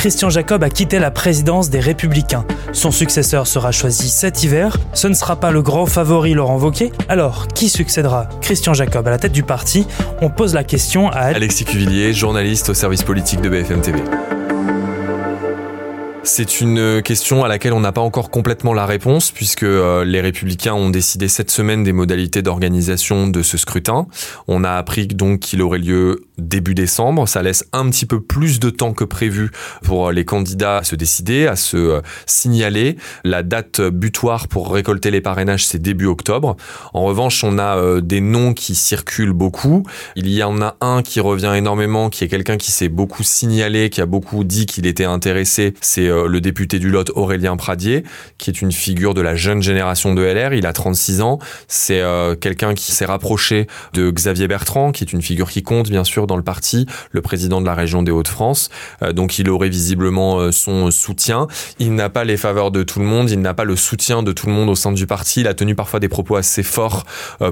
Christian Jacob a quitté la présidence des Républicains. Son successeur sera choisi cet hiver. Ce ne sera pas le grand favori Laurent Wauquiez. Alors, qui succédera Christian Jacob à la tête du parti? On pose la question à Alexis Cuvillier, journaliste au service politique de BFM TV. C'est une question à laquelle on n'a pas encore complètement la réponse puisque euh, les républicains ont décidé cette semaine des modalités d'organisation de ce scrutin. On a appris donc qu'il aurait lieu début décembre. Ça laisse un petit peu plus de temps que prévu pour les candidats à se décider, à se euh, signaler. La date butoir pour récolter les parrainages, c'est début octobre. En revanche, on a euh, des noms qui circulent beaucoup. Il y en a un qui revient énormément, qui est quelqu'un qui s'est beaucoup signalé, qui a beaucoup dit qu'il était intéressé. C'est euh, le député du Lot Aurélien Pradier, qui est une figure de la jeune génération de LR. Il a 36 ans. C'est euh, quelqu'un qui s'est rapproché de Xavier Bertrand, qui est une figure qui compte bien sûr dans le parti, le président de la région des Hauts-de-France. Euh, donc il aurait visiblement son soutien. Il n'a pas les faveurs de tout le monde, il n'a pas le soutien de tout le monde au sein du parti. Il a tenu parfois des propos assez forts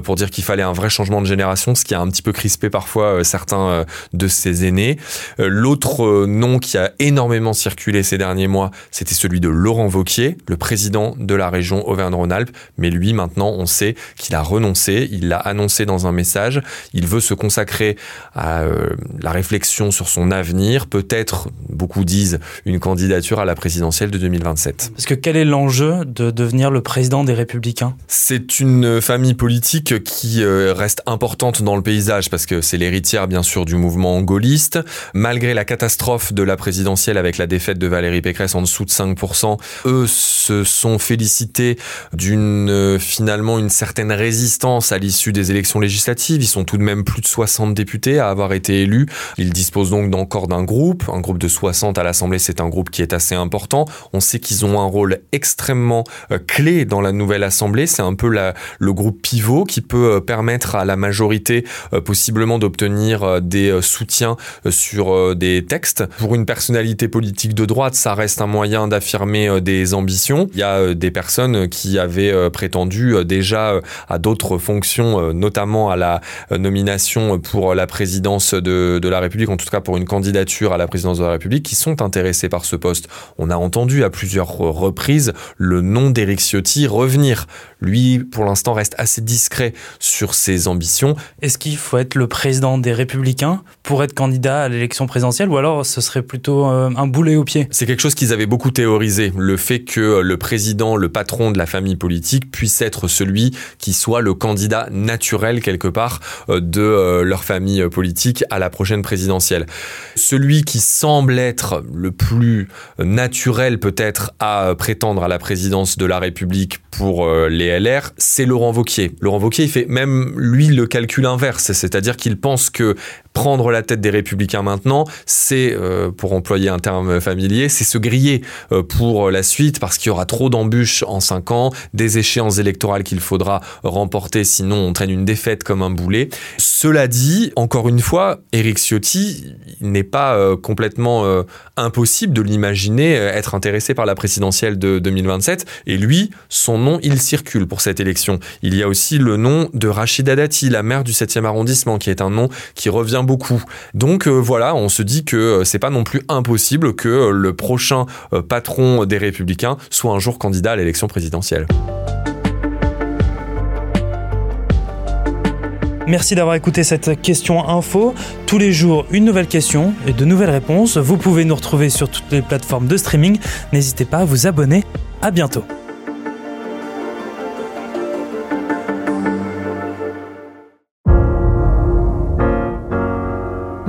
pour dire qu'il fallait un vrai changement de génération, ce qui a un petit peu crispé parfois certains de ses aînés. L'autre nom qui a énormément circulé ces derniers mois, c'était celui de Laurent Vauquier, le président de la région Auvergne-Rhône-Alpes. Mais lui, maintenant, on sait qu'il a renoncé. Il l'a annoncé dans un message. Il veut se consacrer à euh, la réflexion sur son avenir. Peut-être, beaucoup disent, une candidature à la présidentielle de 2027. Parce que quel est l'enjeu de devenir le président des Républicains? C'est une famille politique qui euh, reste importante dans le paysage parce que c'est l'héritière, bien sûr, du mouvement gaulliste. Malgré la catastrophe de la présidentielle avec la défaite de Valérie Pécresse en dessous de 5%. Eux se sont félicités d'une euh, finalement une certaine résistance à l'issue des élections législatives. Ils sont tout de même plus de 60 députés à avoir été élus. Ils disposent donc encore d'un groupe, un groupe de 60 à l'Assemblée, c'est un groupe qui est assez important. On sait qu'ils ont un rôle extrêmement euh, clé dans la nouvelle Assemblée. C'est un peu le groupe pivot qui peut euh, permettre à la majorité possiblement d'obtenir des soutiens sur des textes. Pour une personnalité politique de droite, ça reste un moyen d'affirmer euh, des ambitions. Il y a euh, des personnes qui avaient euh, prétendu déjà à d'autres fonctions, notamment à la nomination pour la présidence de, de la République, en tout cas pour une candidature à la présidence de la République, qui sont intéressés par ce poste. On a entendu à plusieurs reprises le nom d'Éric Ciotti revenir. Lui, pour l'instant, reste assez discret sur ses ambitions. Est-ce qu'il faut être le président des Républicains pour être candidat à l'élection présidentielle ou alors ce serait plutôt un boulet au pied? C'est quelque chose qu'ils avaient beaucoup théorisé, le fait que le président, le patron de la famille politique puisse être celui qui soit le candidat naturel quelque part euh, de euh, leur famille politique à la prochaine présidentielle. Celui qui semble être le plus naturel peut-être à prétendre à la présidence de la République pour euh, les LR, c'est Laurent Vauquier. Laurent Vauquier, fait même lui le calcul inverse, c'est-à-dire qu'il pense que prendre la tête des républicains maintenant, c'est, pour employer un terme familier, c'est se griller euh, pour la suite parce qu'il y aura trop d'embûches en cinq ans, des échéances électorales qu'il faudra remporter sinon on traîne une défaite comme un boulet. Cela dit, encore une fois, Éric Ciotti n'est pas euh, complètement euh, impossible de l'imaginer être intéressé par la présidentielle de 2027 et lui, son nom, il circule pour cette élection. Il y a aussi le nom de Rachida Dati, la maire du 7e arrondissement qui est un nom qui revient beaucoup. Donc voilà, on se dit que c'est pas non plus impossible que le prochain patron des Républicains soit un jour candidat à l'élection présidentielle. Merci d'avoir écouté cette question info. Tous les jours, une nouvelle question et de nouvelles réponses. Vous pouvez nous retrouver sur toutes les plateformes de streaming. N'hésitez pas à vous abonner. À bientôt.